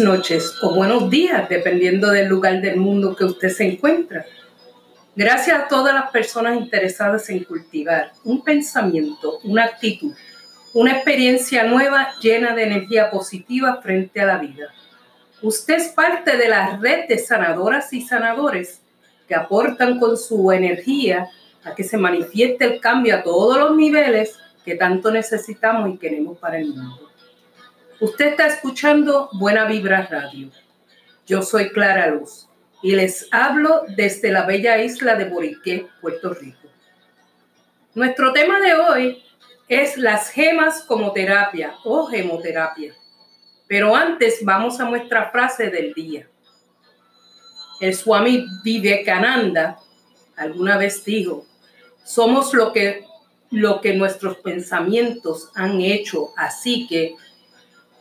Noches o buenos días, dependiendo del lugar del mundo que usted se encuentra. Gracias a todas las personas interesadas en cultivar un pensamiento, una actitud, una experiencia nueva llena de energía positiva frente a la vida. Usted es parte de la red de sanadoras y sanadores que aportan con su energía a que se manifieste el cambio a todos los niveles que tanto necesitamos y queremos para el mundo. Usted está escuchando Buena Vibra Radio. Yo soy Clara Luz y les hablo desde la bella isla de Boriqué, Puerto Rico. Nuestro tema de hoy es las gemas como terapia o gemoterapia. Pero antes vamos a nuestra frase del día. El Swami Vivekananda alguna vez dijo, somos lo que, lo que nuestros pensamientos han hecho, así que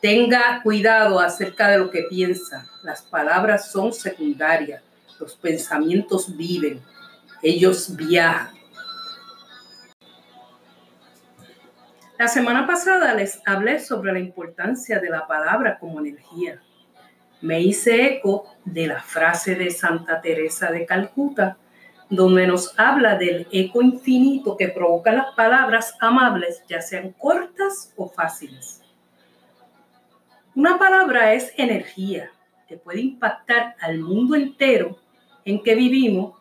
Tenga cuidado acerca de lo que piensa. Las palabras son secundarias. Los pensamientos viven. Ellos viajan. La semana pasada les hablé sobre la importancia de la palabra como energía. Me hice eco de la frase de Santa Teresa de Calcuta, donde nos habla del eco infinito que provoca las palabras amables, ya sean cortas o fáciles. Una palabra es energía que puede impactar al mundo entero en que vivimos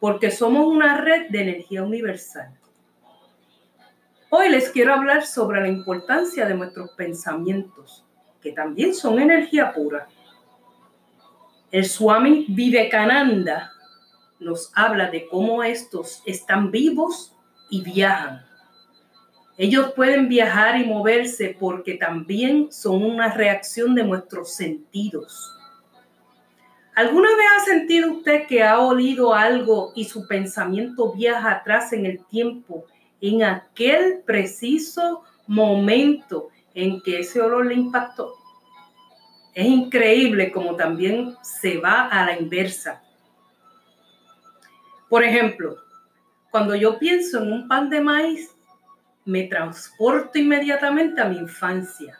porque somos una red de energía universal. Hoy les quiero hablar sobre la importancia de nuestros pensamientos, que también son energía pura. El Swami Vivekananda nos habla de cómo estos están vivos y viajan ellos pueden viajar y moverse porque también son una reacción de nuestros sentidos. ¿Alguna vez ha sentido usted que ha olido algo y su pensamiento viaja atrás en el tiempo, en aquel preciso momento en que ese olor le impactó? Es increíble como también se va a la inversa. Por ejemplo, cuando yo pienso en un pan de maíz, me transporto inmediatamente a mi infancia,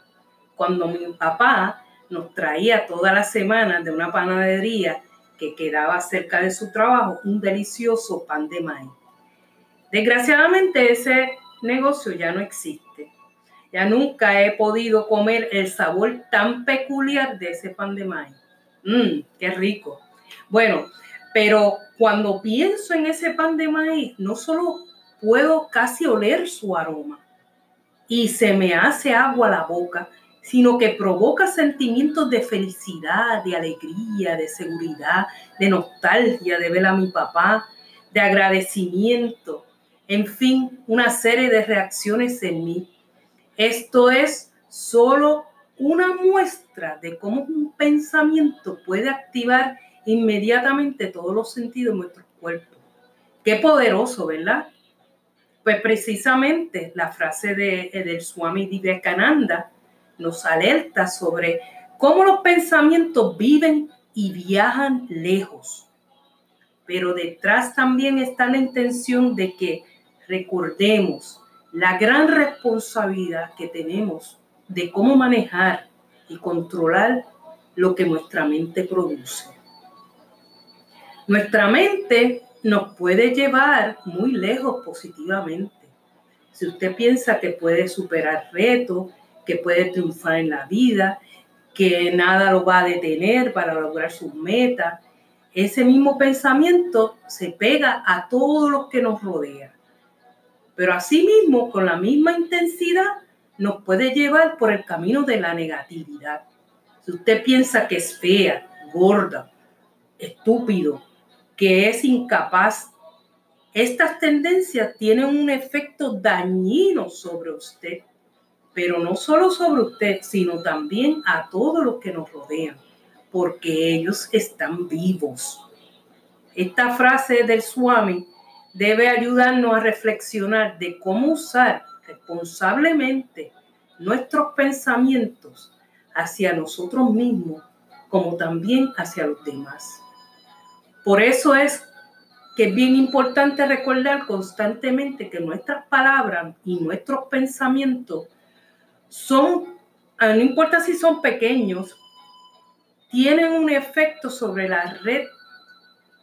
cuando mi papá nos traía todas las semanas de una panadería que quedaba cerca de su trabajo un delicioso pan de maíz. Desgraciadamente ese negocio ya no existe. Ya nunca he podido comer el sabor tan peculiar de ese pan de maíz. Mmm, qué rico. Bueno, pero cuando pienso en ese pan de maíz, no solo puedo casi oler su aroma y se me hace agua la boca, sino que provoca sentimientos de felicidad, de alegría, de seguridad, de nostalgia de ver a mi papá, de agradecimiento, en fin, una serie de reacciones en mí. Esto es solo una muestra de cómo un pensamiento puede activar inmediatamente todos los sentidos de nuestro cuerpo. Qué poderoso, ¿verdad? Pues precisamente la frase de, eh, del Swami Vivekananda nos alerta sobre cómo los pensamientos viven y viajan lejos. Pero detrás también está la intención de que recordemos la gran responsabilidad que tenemos de cómo manejar y controlar lo que nuestra mente produce. Nuestra mente nos puede llevar muy lejos positivamente. Si usted piensa que puede superar retos, que puede triunfar en la vida, que nada lo va a detener para lograr sus metas, ese mismo pensamiento se pega a todos los que nos rodean. Pero asimismo, con la misma intensidad, nos puede llevar por el camino de la negatividad. Si usted piensa que es fea, gorda, estúpido, que es incapaz. Estas tendencias tienen un efecto dañino sobre usted, pero no solo sobre usted, sino también a todos los que nos rodean, porque ellos están vivos. Esta frase del Swami debe ayudarnos a reflexionar de cómo usar responsablemente nuestros pensamientos hacia nosotros mismos, como también hacia los demás. Por eso es que es bien importante recordar constantemente que nuestras palabras y nuestros pensamientos son, ah, no importa si son pequeños tienen un efecto sobre la red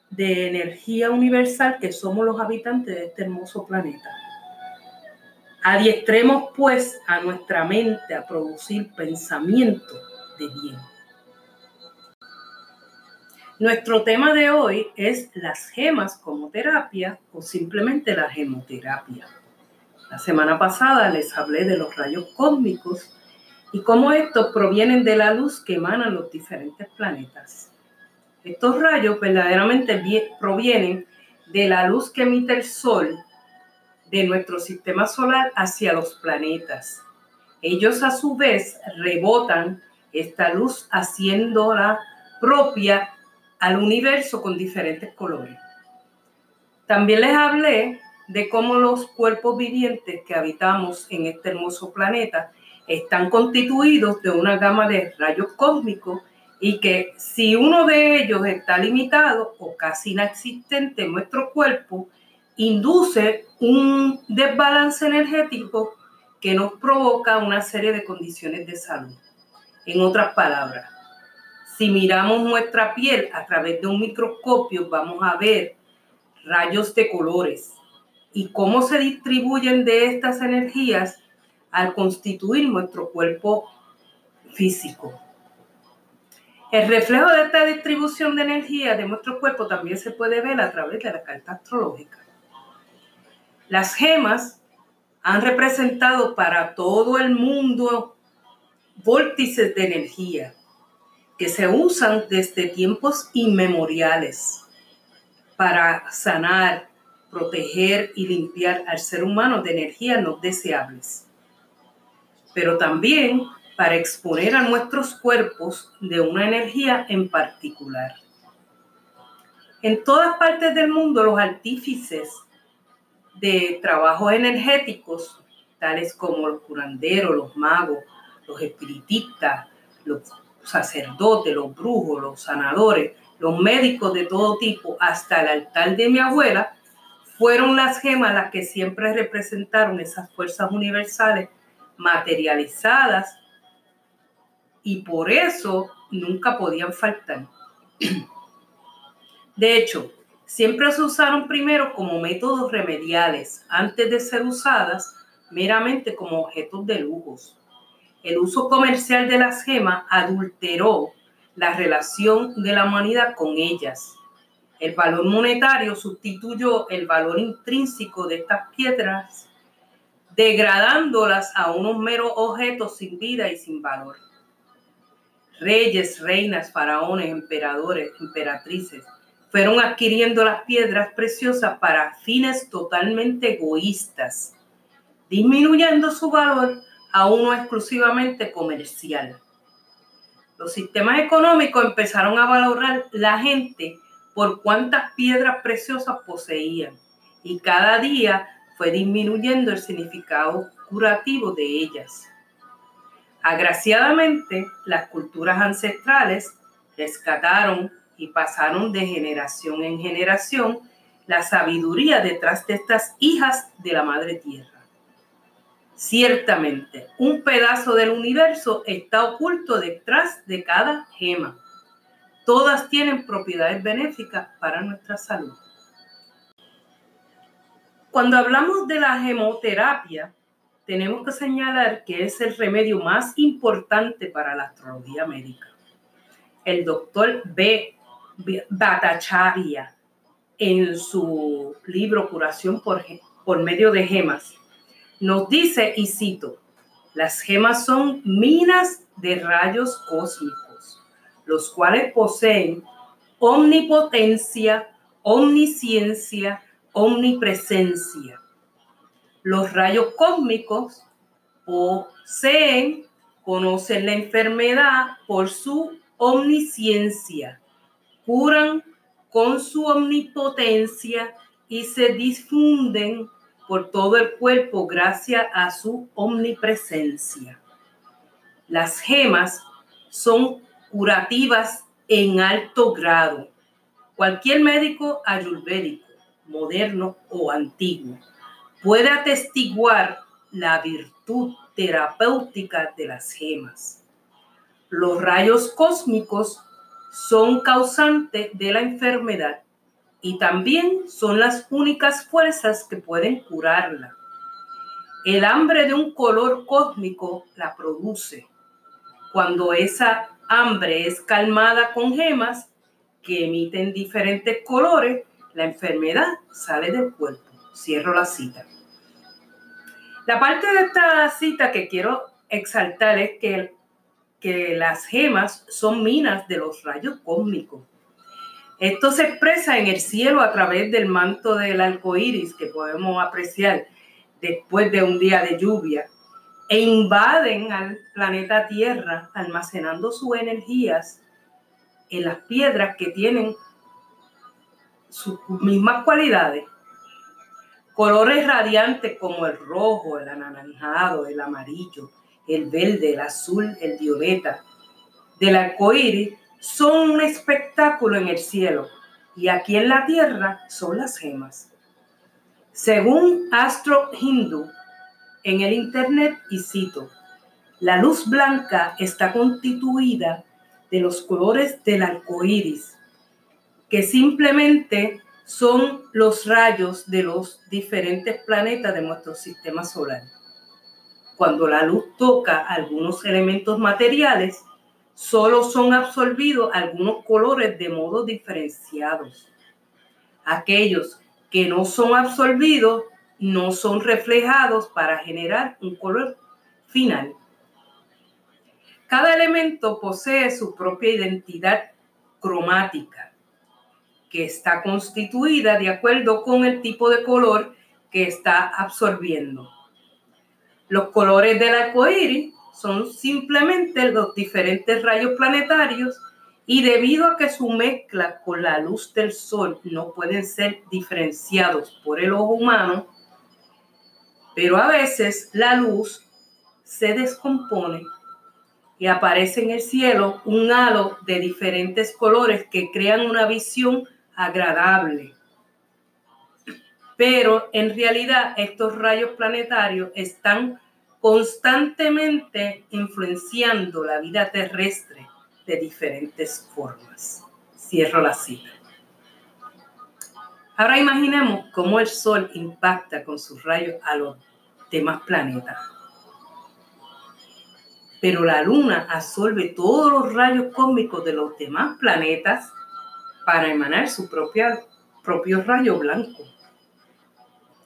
de energía universal que somos los habitantes de este hermoso planeta. Adiestremos pues a nuestra mente a producir pensamiento de bien. Nuestro tema de hoy es las gemas como terapia o simplemente la gemoterapia. La semana pasada les hablé de los rayos cósmicos y cómo estos provienen de la luz que emanan los diferentes planetas. Estos rayos verdaderamente provienen de la luz que emite el Sol de nuestro sistema solar hacia los planetas. Ellos a su vez rebotan esta luz haciéndola propia al universo con diferentes colores. También les hablé de cómo los cuerpos vivientes que habitamos en este hermoso planeta están constituidos de una gama de rayos cósmicos y que si uno de ellos está limitado o casi inexistente en nuestro cuerpo, induce un desbalance energético que nos provoca una serie de condiciones de salud. En otras palabras, si miramos nuestra piel a través de un microscopio, vamos a ver rayos de colores y cómo se distribuyen de estas energías al constituir nuestro cuerpo físico. El reflejo de esta distribución de energía de nuestro cuerpo también se puede ver a través de la carta astrológica. Las gemas han representado para todo el mundo vórtices de energía que se usan desde tiempos inmemoriales para sanar, proteger y limpiar al ser humano de energías no deseables pero también para exponer a nuestros cuerpos de una energía en particular. En todas partes del mundo los artífices de trabajos energéticos, tales como los curanderos, los magos, los espiritistas, los sacerdotes, los brujos, los sanadores, los médicos de todo tipo, hasta el altar de mi abuela, fueron las gemas las que siempre representaron esas fuerzas universales materializadas y por eso nunca podían faltar. De hecho, siempre se usaron primero como métodos remediales antes de ser usadas meramente como objetos de lujos. El uso comercial de las gemas adulteró la relación de la humanidad con ellas. El valor monetario sustituyó el valor intrínseco de estas piedras degradándolas a unos meros objetos sin vida y sin valor. Reyes, reinas, faraones, emperadores, emperatrices fueron adquiriendo las piedras preciosas para fines totalmente egoístas, disminuyendo su valor a uno exclusivamente comercial. Los sistemas económicos empezaron a valorar la gente por cuántas piedras preciosas poseían y cada día fue disminuyendo el significado curativo de ellas. Agraciadamente, las culturas ancestrales rescataron y pasaron de generación en generación la sabiduría detrás de estas hijas de la Madre Tierra. Ciertamente, un pedazo del universo está oculto detrás de cada gema. Todas tienen propiedades benéficas para nuestra salud. Cuando hablamos de la gemoterapia, tenemos que señalar que es el remedio más importante para la astrología médica. El doctor B. Bhattacharya, en su libro Curación por, por medio de gemas, nos dice, y cito, las gemas son minas de rayos cósmicos, los cuales poseen omnipotencia, omnisciencia, omnipresencia. Los rayos cósmicos poseen, conocen la enfermedad por su omnisciencia, curan con su omnipotencia y se difunden por todo el cuerpo gracias a su omnipresencia. Las gemas son curativas en alto grado. Cualquier médico ayurvédico moderno o antiguo, puede atestiguar la virtud terapéutica de las gemas. Los rayos cósmicos son causantes de la enfermedad y también son las únicas fuerzas que pueden curarla. El hambre de un color cósmico la produce. Cuando esa hambre es calmada con gemas que emiten diferentes colores, la enfermedad sale del cuerpo. Cierro la cita. La parte de esta cita que quiero exaltar es que, que las gemas son minas de los rayos cósmicos. Esto se expresa en el cielo a través del manto del arco iris que podemos apreciar después de un día de lluvia e invaden al planeta Tierra almacenando sus energías en las piedras que tienen sus mismas cualidades. Colores radiantes como el rojo, el anaranjado, el amarillo, el verde, el azul, el violeta del arco iris son un espectáculo en el cielo y aquí en la tierra son las gemas. Según Astro Hindu, en el Internet, y cito, la luz blanca está constituida de los colores del arco iris, que simplemente son los rayos de los diferentes planetas de nuestro sistema solar. Cuando la luz toca algunos elementos materiales, solo son absorbidos algunos colores de modo diferenciados. Aquellos que no son absorbidos no son reflejados para generar un color final. Cada elemento posee su propia identidad cromática, que está constituida de acuerdo con el tipo de color que está absorbiendo. Los colores del arco iris son simplemente los diferentes rayos planetarios y debido a que su mezcla con la luz del sol no pueden ser diferenciados por el ojo humano, pero a veces la luz se descompone y aparece en el cielo un halo de diferentes colores que crean una visión agradable. Pero en realidad estos rayos planetarios están constantemente influenciando la vida terrestre de diferentes formas. Cierro la cita. Ahora imaginemos cómo el Sol impacta con sus rayos a los demás planetas. Pero la Luna absorbe todos los rayos cósmicos de los demás planetas para emanar su propia, propio rayo blanco.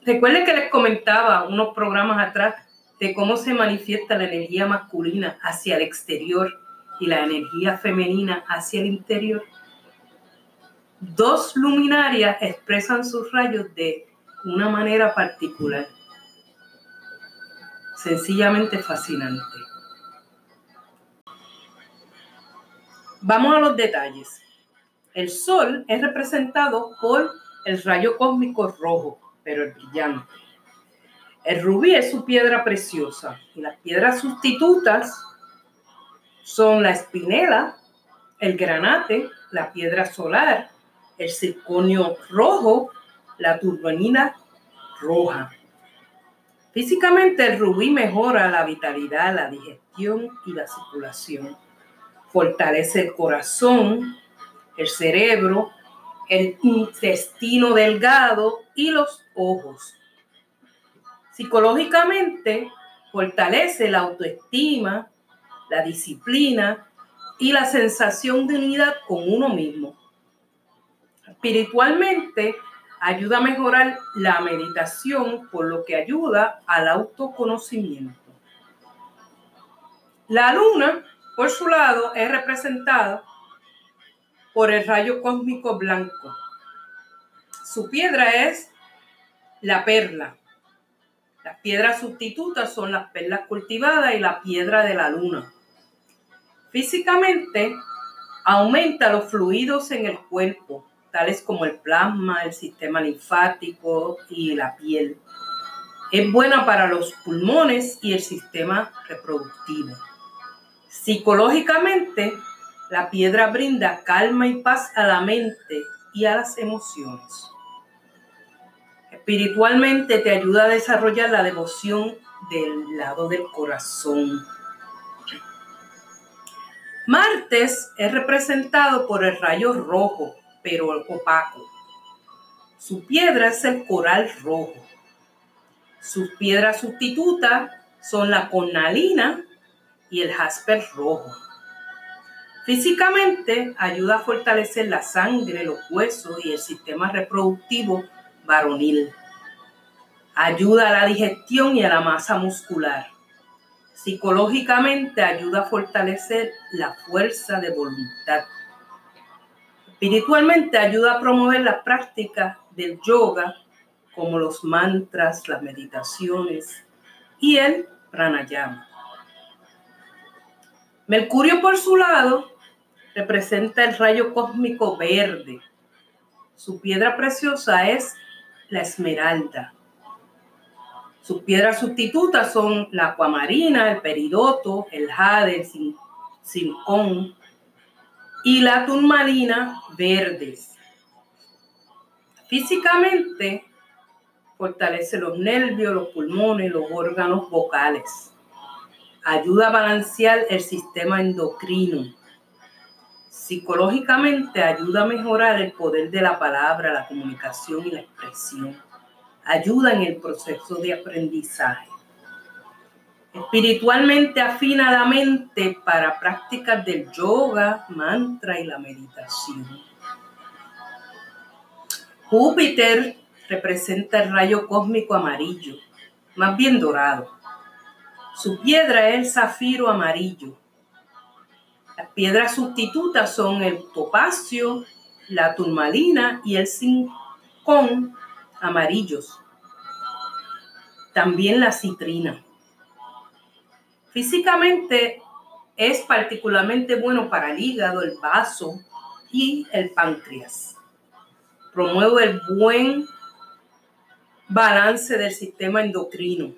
Recuerden que les comentaba unos programas atrás de cómo se manifiesta la energía masculina hacia el exterior y la energía femenina hacia el interior. Dos luminarias expresan sus rayos de una manera particular. Sencillamente fascinante. Vamos a los detalles. El Sol es representado por el rayo cósmico rojo, pero el brillante. El rubí es su piedra preciosa y las piedras sustitutas son la espinela, el granate, la piedra solar, el circonio rojo, la turbanina roja. Físicamente el rubí mejora la vitalidad, la digestión y la circulación. Fortalece el corazón, el cerebro, el intestino delgado y los ojos Psicológicamente, fortalece la autoestima, la disciplina y la sensación de unidad con uno mismo. Espiritualmente, ayuda a mejorar la meditación, por lo que ayuda al autoconocimiento. La luna, por su lado, es representada por el rayo cósmico blanco. Su piedra es la perla. Las piedras sustitutas son las perlas cultivadas y la piedra de la luna. Físicamente, aumenta los fluidos en el cuerpo, tales como el plasma, el sistema linfático y la piel. Es buena para los pulmones y el sistema reproductivo. Psicológicamente, la piedra brinda calma y paz a la mente y a las emociones. Espiritualmente te ayuda a desarrollar la devoción del lado del corazón. Martes es representado por el rayo rojo, pero opaco. Su piedra es el coral rojo. Sus piedras sustitutas son la cornalina y el jasper rojo. Físicamente ayuda a fortalecer la sangre, los huesos y el sistema reproductivo varonil. Ayuda a la digestión y a la masa muscular. Psicológicamente ayuda a fortalecer la fuerza de voluntad. Espiritualmente ayuda a promover la práctica del yoga, como los mantras, las meditaciones y el pranayama. Mercurio, por su lado, representa el rayo cósmico verde. Su piedra preciosa es la esmeralda. Sus piedras sustitutas son la acuamarina, el peridoto, el jade, el silicón y la turmalina verdes. Físicamente fortalece los nervios, los pulmones, los órganos vocales. Ayuda a balancear el sistema endocrino. Psicológicamente ayuda a mejorar el poder de la palabra, la comunicación y la expresión ayuda en el proceso de aprendizaje. Espiritualmente afina la mente para prácticas del yoga, mantra y la meditación. Júpiter representa el rayo cósmico amarillo, más bien dorado. Su piedra es el zafiro amarillo. Piedras sustitutas son el topacio, la turmalina y el zincón amarillos. También la citrina. Físicamente es particularmente bueno para el hígado, el vaso y el páncreas. Promueve el buen balance del sistema endocrino.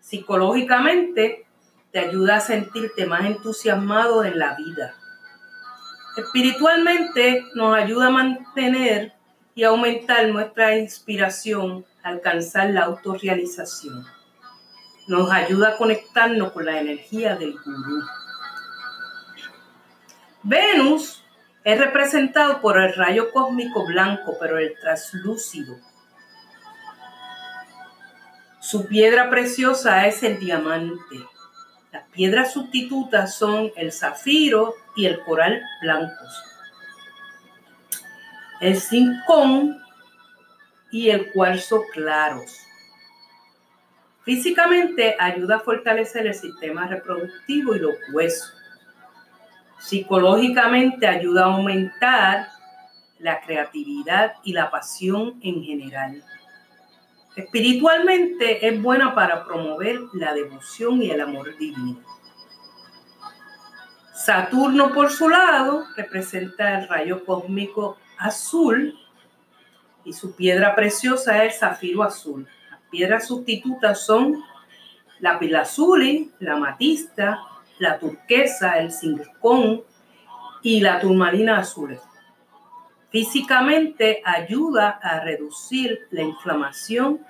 Psicológicamente te ayuda a sentirte más entusiasmado en la vida. Espiritualmente nos ayuda a mantener y aumentar nuestra inspiración, alcanzar la autorrealización. Nos ayuda a conectarnos con la energía del gurú. Venus es representado por el rayo cósmico blanco, pero el translúcido. Su piedra preciosa es el diamante. Las piedras sustitutas son el zafiro y el coral blancos el zincón y el cuarzo claros. Físicamente ayuda a fortalecer el sistema reproductivo y los huesos. Psicológicamente ayuda a aumentar la creatividad y la pasión en general. Espiritualmente es buena para promover la devoción y el amor divino. Saturno, por su lado, representa el rayo cósmico azul y su piedra preciosa es el zafiro azul. Las piedras sustitutas son la pilazuli, la matista, la turquesa, el zircón y la turmalina azul. Físicamente ayuda a reducir la inflamación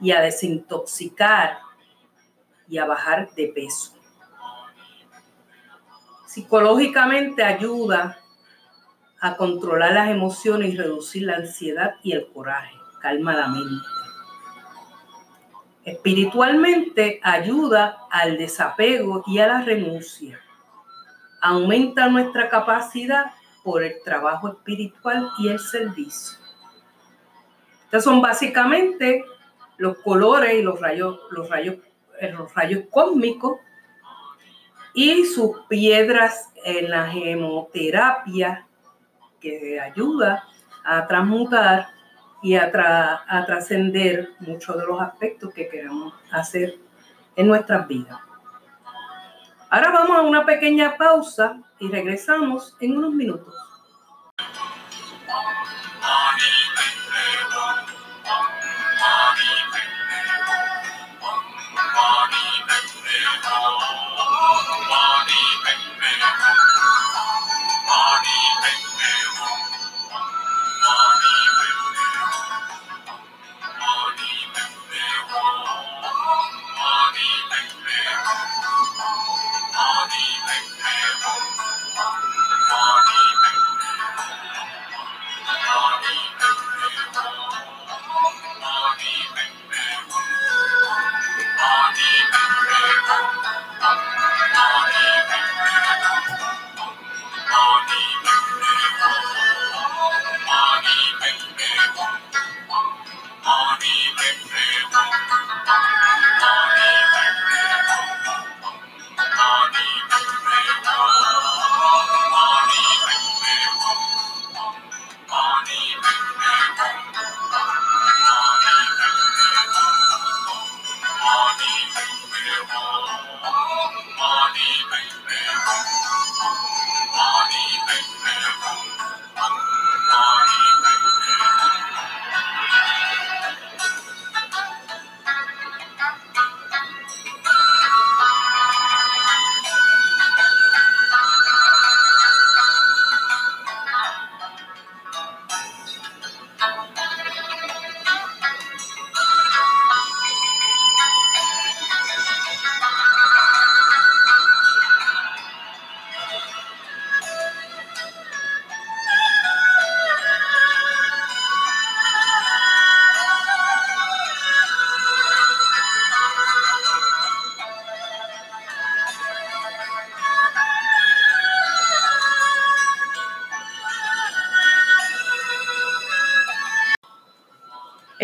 y a desintoxicar y a bajar de peso. Psicológicamente ayuda a controlar las emociones y reducir la ansiedad y el coraje. Calma la mente. Espiritualmente ayuda al desapego y a la renuncia. Aumenta nuestra capacidad por el trabajo espiritual y el servicio. Estos son básicamente los colores y los rayos, los rayos, eh, los rayos cósmicos y sus piedras en la gemoterapia que ayuda a transmutar y a, trascender muchos de los aspectos que queremos hacer en nuestras vidas. Ahora vamos a una pequeña pausa y regresamos en unos minutos.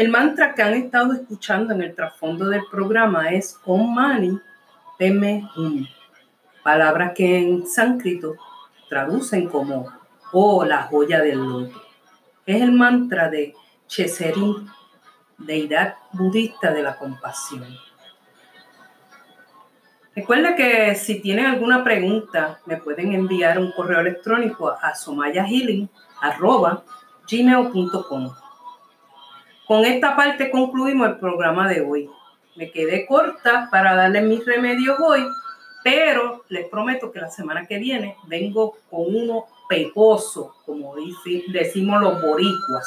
El mantra que han estado escuchando en el trasfondo del programa es Om Mani Padme Hum, palabras que en sánscrito traducen como Oh, la joya del loto. Es el mantra de Cheserin, deidad budista de la compasión. Recuerda que si tienen alguna pregunta, me pueden enviar un correo electrónico a somayahealing.gmail.com. Con esta parte concluimos el programa de hoy. Me quedé corta para darles mis remedios hoy, pero les prometo que la semana que viene vengo con uno pegoso, como decimos los boricuas.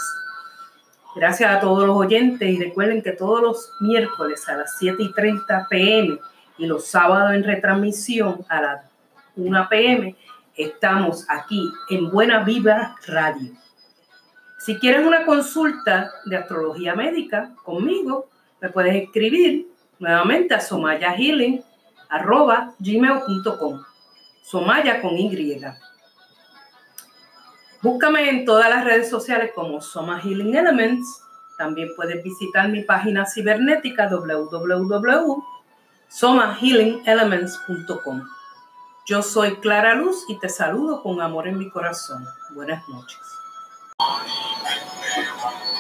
Gracias a todos los oyentes y recuerden que todos los miércoles a las 7 y 30 pm y los sábados en retransmisión a las 1 pm estamos aquí en Buena Vibra Radio. Si quieres una consulta de astrología médica conmigo, me puedes escribir nuevamente a somayahealing.gmail.com Somaya con Y. Búscame en todas las redes sociales como Soma Healing Elements. También puedes visitar mi página cibernética www.somahealingelements.com. Yo soy Clara Luz y te saludo con amor en mi corazón. Buenas noches. 啊！